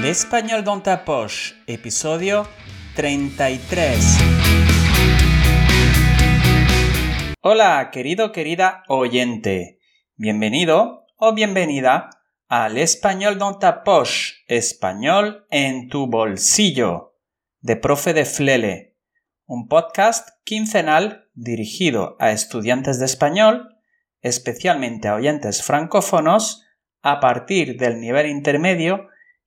L'Espagnol dans ta poche, episodio 33. Hola, querido, querida oyente. Bienvenido o bienvenida al Español dans ta español en tu bolsillo, de Profe de Flele, un podcast quincenal dirigido a estudiantes de español, especialmente a oyentes francófonos, a partir del nivel intermedio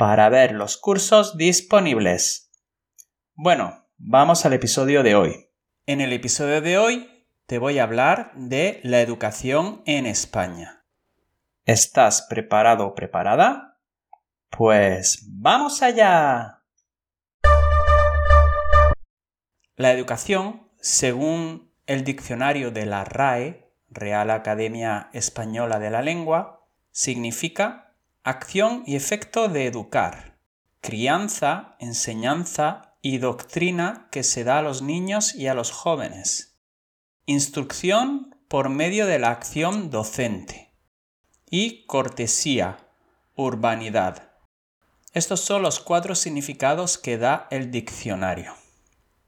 para ver los cursos disponibles. Bueno, vamos al episodio de hoy. En el episodio de hoy te voy a hablar de la educación en España. ¿Estás preparado o preparada? Pues vamos allá. La educación, según el diccionario de la RAE, Real Academia Española de la Lengua, significa Acción y efecto de educar. Crianza, enseñanza y doctrina que se da a los niños y a los jóvenes. Instrucción por medio de la acción docente. Y cortesía, urbanidad. Estos son los cuatro significados que da el diccionario.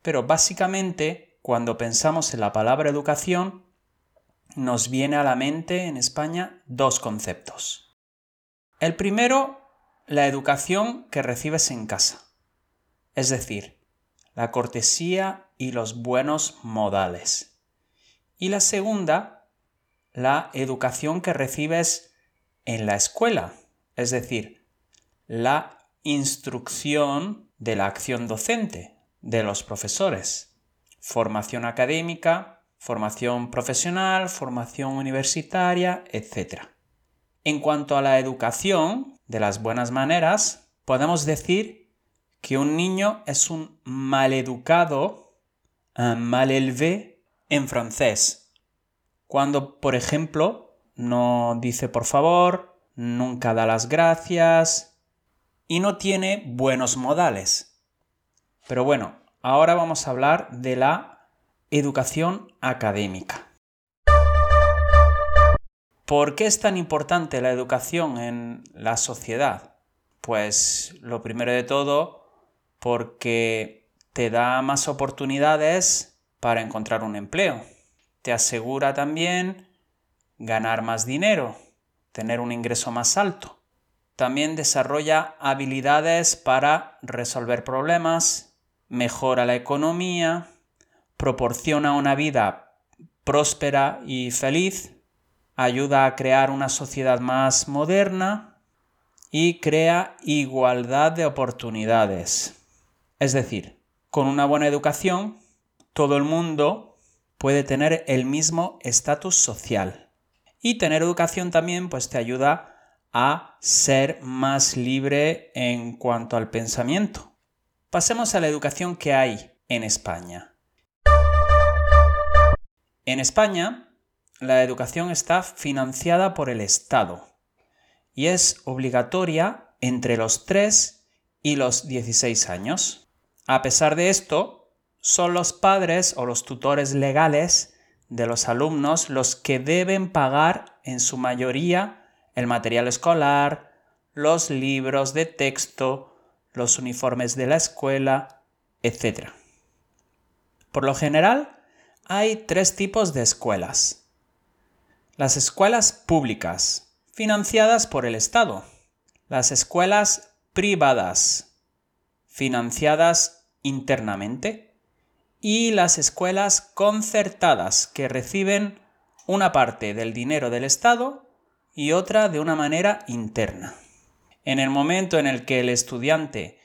Pero básicamente, cuando pensamos en la palabra educación, nos viene a la mente en España dos conceptos. El primero, la educación que recibes en casa, es decir, la cortesía y los buenos modales. Y la segunda, la educación que recibes en la escuela, es decir, la instrucción de la acción docente de los profesores, formación académica, formación profesional, formación universitaria, etc. En cuanto a la educación de las buenas maneras, podemos decir que un niño es un maleducado, un mal élevé en francés. Cuando, por ejemplo, no dice por favor, nunca da las gracias y no tiene buenos modales. Pero bueno, ahora vamos a hablar de la educación académica. ¿Por qué es tan importante la educación en la sociedad? Pues lo primero de todo, porque te da más oportunidades para encontrar un empleo. Te asegura también ganar más dinero, tener un ingreso más alto. También desarrolla habilidades para resolver problemas, mejora la economía, proporciona una vida próspera y feliz ayuda a crear una sociedad más moderna y crea igualdad de oportunidades. Es decir, con una buena educación, todo el mundo puede tener el mismo estatus social. Y tener educación también pues te ayuda a ser más libre en cuanto al pensamiento. Pasemos a la educación que hay en España. En España la educación está financiada por el Estado y es obligatoria entre los 3 y los 16 años. A pesar de esto, son los padres o los tutores legales de los alumnos los que deben pagar en su mayoría el material escolar, los libros de texto, los uniformes de la escuela, etc. Por lo general, hay tres tipos de escuelas las escuelas públicas, financiadas por el Estado. Las escuelas privadas, financiadas internamente. Y las escuelas concertadas, que reciben una parte del dinero del Estado y otra de una manera interna. En el momento en el que el estudiante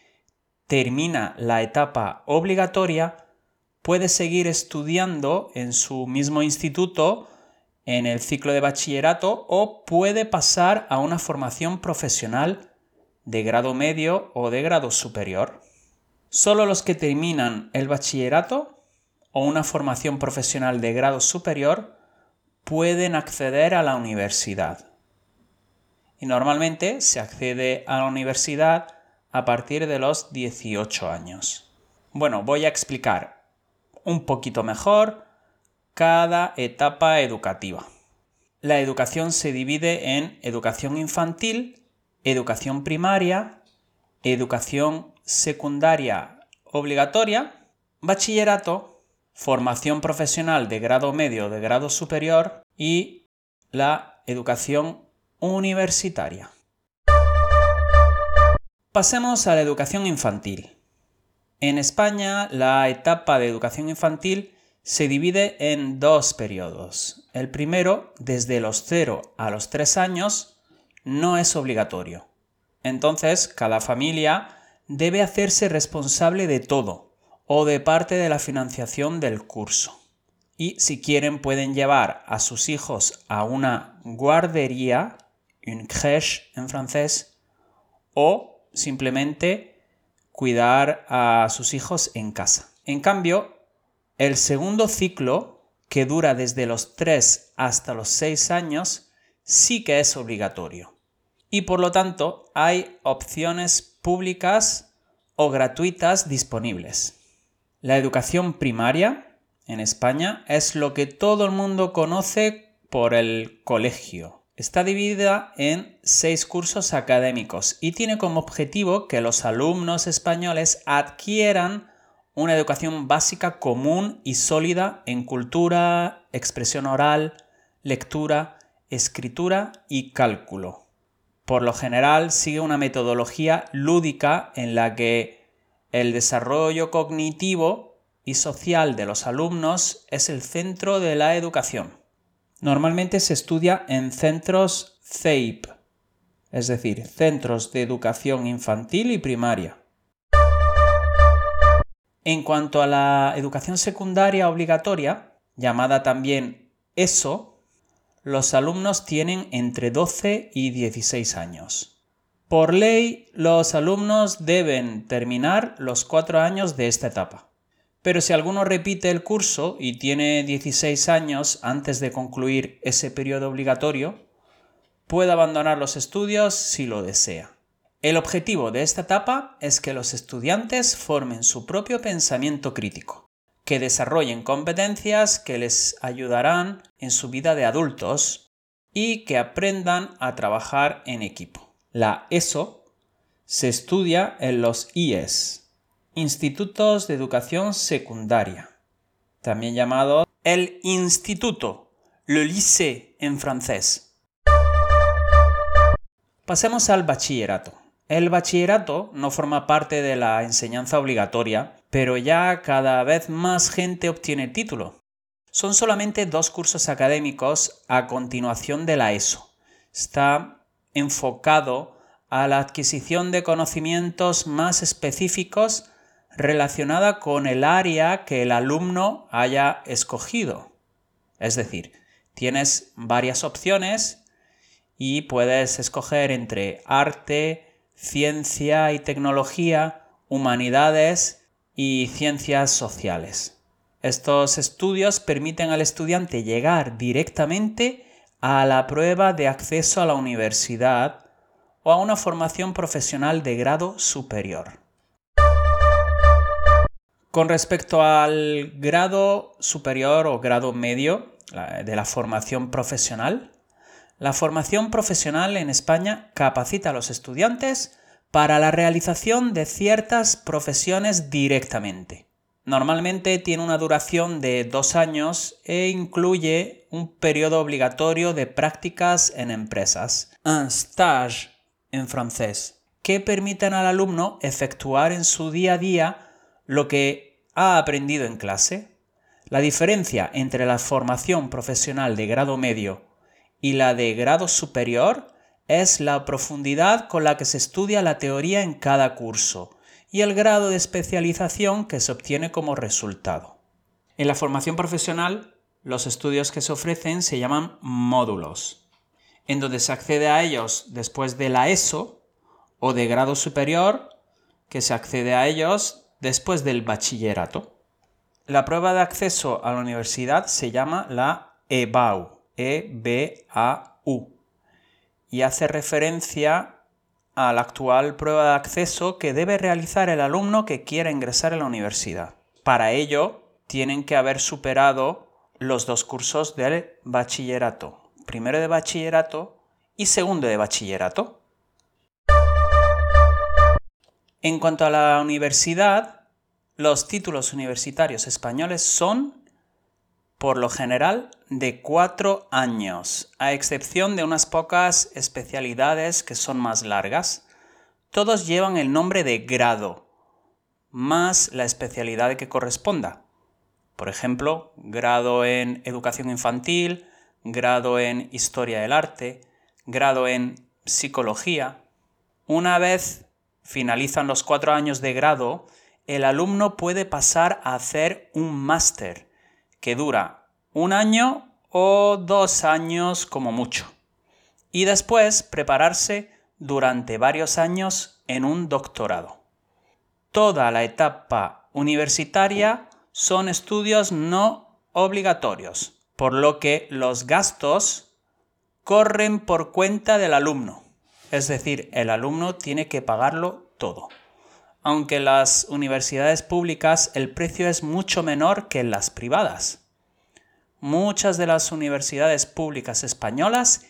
termina la etapa obligatoria, puede seguir estudiando en su mismo instituto en el ciclo de bachillerato o puede pasar a una formación profesional de grado medio o de grado superior. Solo los que terminan el bachillerato o una formación profesional de grado superior pueden acceder a la universidad. Y normalmente se accede a la universidad a partir de los 18 años. Bueno, voy a explicar un poquito mejor cada etapa educativa. La educación se divide en educación infantil, educación primaria, educación secundaria obligatoria, bachillerato, formación profesional de grado medio de grado superior y la educación universitaria. Pasemos a la educación infantil. En España, la etapa de educación infantil se divide en dos periodos. El primero, desde los 0 a los 3 años, no es obligatorio. Entonces, cada familia debe hacerse responsable de todo o de parte de la financiación del curso. Y si quieren pueden llevar a sus hijos a una guardería, une crèche en francés, o simplemente cuidar a sus hijos en casa. En cambio, el segundo ciclo, que dura desde los 3 hasta los 6 años, sí que es obligatorio. Y por lo tanto, hay opciones públicas o gratuitas disponibles. La educación primaria en España es lo que todo el mundo conoce por el colegio, Está dividida en seis cursos académicos y tiene como objetivo que los alumnos españoles adquieran una educación básica común y sólida en cultura, expresión oral, lectura, escritura y cálculo. Por lo general sigue una metodología lúdica en la que el desarrollo cognitivo y social de los alumnos es el centro de la educación. Normalmente se estudia en centros CEIP, es decir, centros de educación infantil y primaria. En cuanto a la educación secundaria obligatoria, llamada también ESO, los alumnos tienen entre 12 y 16 años. Por ley, los alumnos deben terminar los cuatro años de esta etapa. Pero si alguno repite el curso y tiene 16 años antes de concluir ese periodo obligatorio, puede abandonar los estudios si lo desea. El objetivo de esta etapa es que los estudiantes formen su propio pensamiento crítico, que desarrollen competencias que les ayudarán en su vida de adultos y que aprendan a trabajar en equipo. La ESO se estudia en los IES, Institutos de Educación Secundaria, también llamado el Instituto, le lycée en francés. Pasemos al bachillerato. El bachillerato no forma parte de la enseñanza obligatoria, pero ya cada vez más gente obtiene el título. Son solamente dos cursos académicos a continuación de la ESO. Está enfocado a la adquisición de conocimientos más específicos relacionada con el área que el alumno haya escogido. Es decir, tienes varias opciones y puedes escoger entre arte, ciencia y tecnología, humanidades y ciencias sociales. Estos estudios permiten al estudiante llegar directamente a la prueba de acceso a la universidad o a una formación profesional de grado superior. Con respecto al grado superior o grado medio de la formación profesional, la formación profesional en España capacita a los estudiantes para la realización de ciertas profesiones directamente. Normalmente tiene una duración de dos años e incluye un periodo obligatorio de prácticas en empresas, un stage en francés, que permiten al alumno efectuar en su día a día lo que ha aprendido en clase? La diferencia entre la formación profesional de grado medio y la de grado superior es la profundidad con la que se estudia la teoría en cada curso y el grado de especialización que se obtiene como resultado. En la formación profesional, los estudios que se ofrecen se llaman módulos, en donde se accede a ellos después de la ESO o de grado superior que se accede a ellos después del bachillerato. La prueba de acceso a la universidad se llama la EBAU, E-B-A-U, y hace referencia a la actual prueba de acceso que debe realizar el alumno que quiera ingresar en la universidad. Para ello, tienen que haber superado los dos cursos del bachillerato, primero de bachillerato y segundo de bachillerato. En cuanto a la universidad, los títulos universitarios españoles son, por lo general, de cuatro años, a excepción de unas pocas especialidades que son más largas. Todos llevan el nombre de grado, más la especialidad que corresponda. Por ejemplo, grado en educación infantil, grado en historia del arte, grado en psicología. Una vez finalizan los cuatro años de grado, el alumno puede pasar a hacer un máster que dura un año o dos años como mucho. Y después prepararse durante varios años en un doctorado. Toda la etapa universitaria son estudios no obligatorios, por lo que los gastos corren por cuenta del alumno. Es decir, el alumno tiene que pagarlo todo. Aunque en las universidades públicas el precio es mucho menor que en las privadas. Muchas de las universidades públicas españolas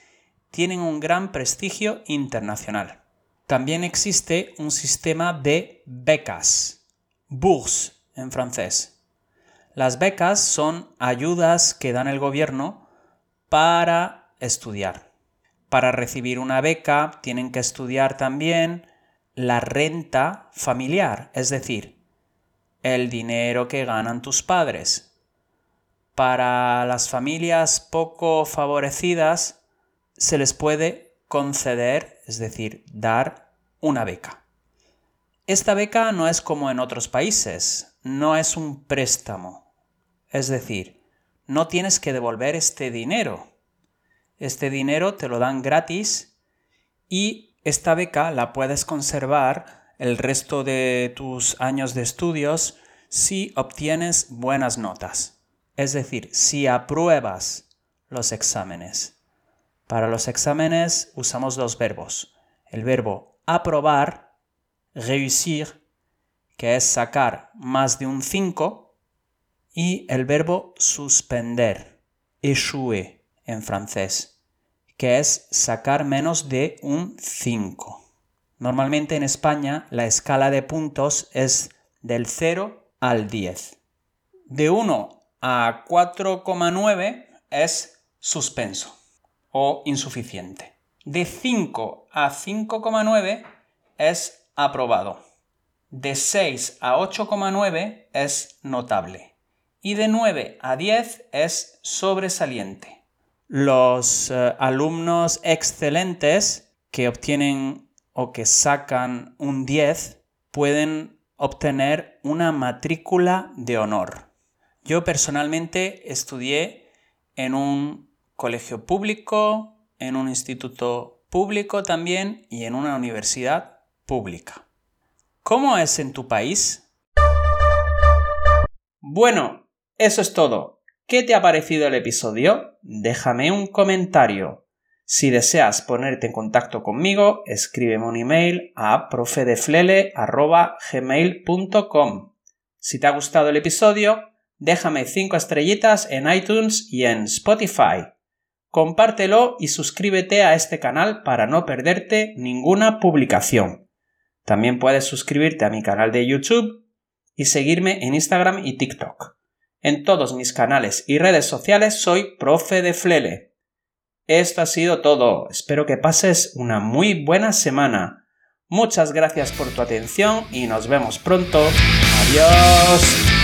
tienen un gran prestigio internacional. También existe un sistema de becas, bourse en francés, las becas son ayudas que dan el gobierno para estudiar. Para recibir una beca tienen que estudiar también la renta familiar, es decir, el dinero que ganan tus padres. Para las familias poco favorecidas se les puede conceder, es decir, dar una beca. Esta beca no es como en otros países, no es un préstamo, es decir, no tienes que devolver este dinero. Este dinero te lo dan gratis y esta beca la puedes conservar el resto de tus años de estudios si obtienes buenas notas. Es decir, si apruebas los exámenes. Para los exámenes usamos dos verbos. El verbo aprobar, réussir, que es sacar más de un 5, y el verbo suspender, échouer en francés, que es sacar menos de un 5. Normalmente en España la escala de puntos es del 0 al 10. De 1 a 4,9 es suspenso o insuficiente. De 5 a 5,9 es aprobado. De 6 a 8,9 es notable y de 9 a 10 es sobresaliente. Los eh, alumnos excelentes que obtienen o que sacan un 10 pueden obtener una matrícula de honor. Yo personalmente estudié en un colegio público, en un instituto público también y en una universidad pública. ¿Cómo es en tu país? Bueno, eso es todo. ¿Qué te ha parecido el episodio? Déjame un comentario. Si deseas ponerte en contacto conmigo, escríbeme un email a profedeflele.gmail.com. Si te ha gustado el episodio, déjame 5 estrellitas en iTunes y en Spotify. Compártelo y suscríbete a este canal para no perderte ninguna publicación. También puedes suscribirte a mi canal de YouTube y seguirme en Instagram y TikTok. En todos mis canales y redes sociales soy Profe de Flele. Esto ha sido todo. Espero que pases una muy buena semana. Muchas gracias por tu atención y nos vemos pronto. Adiós.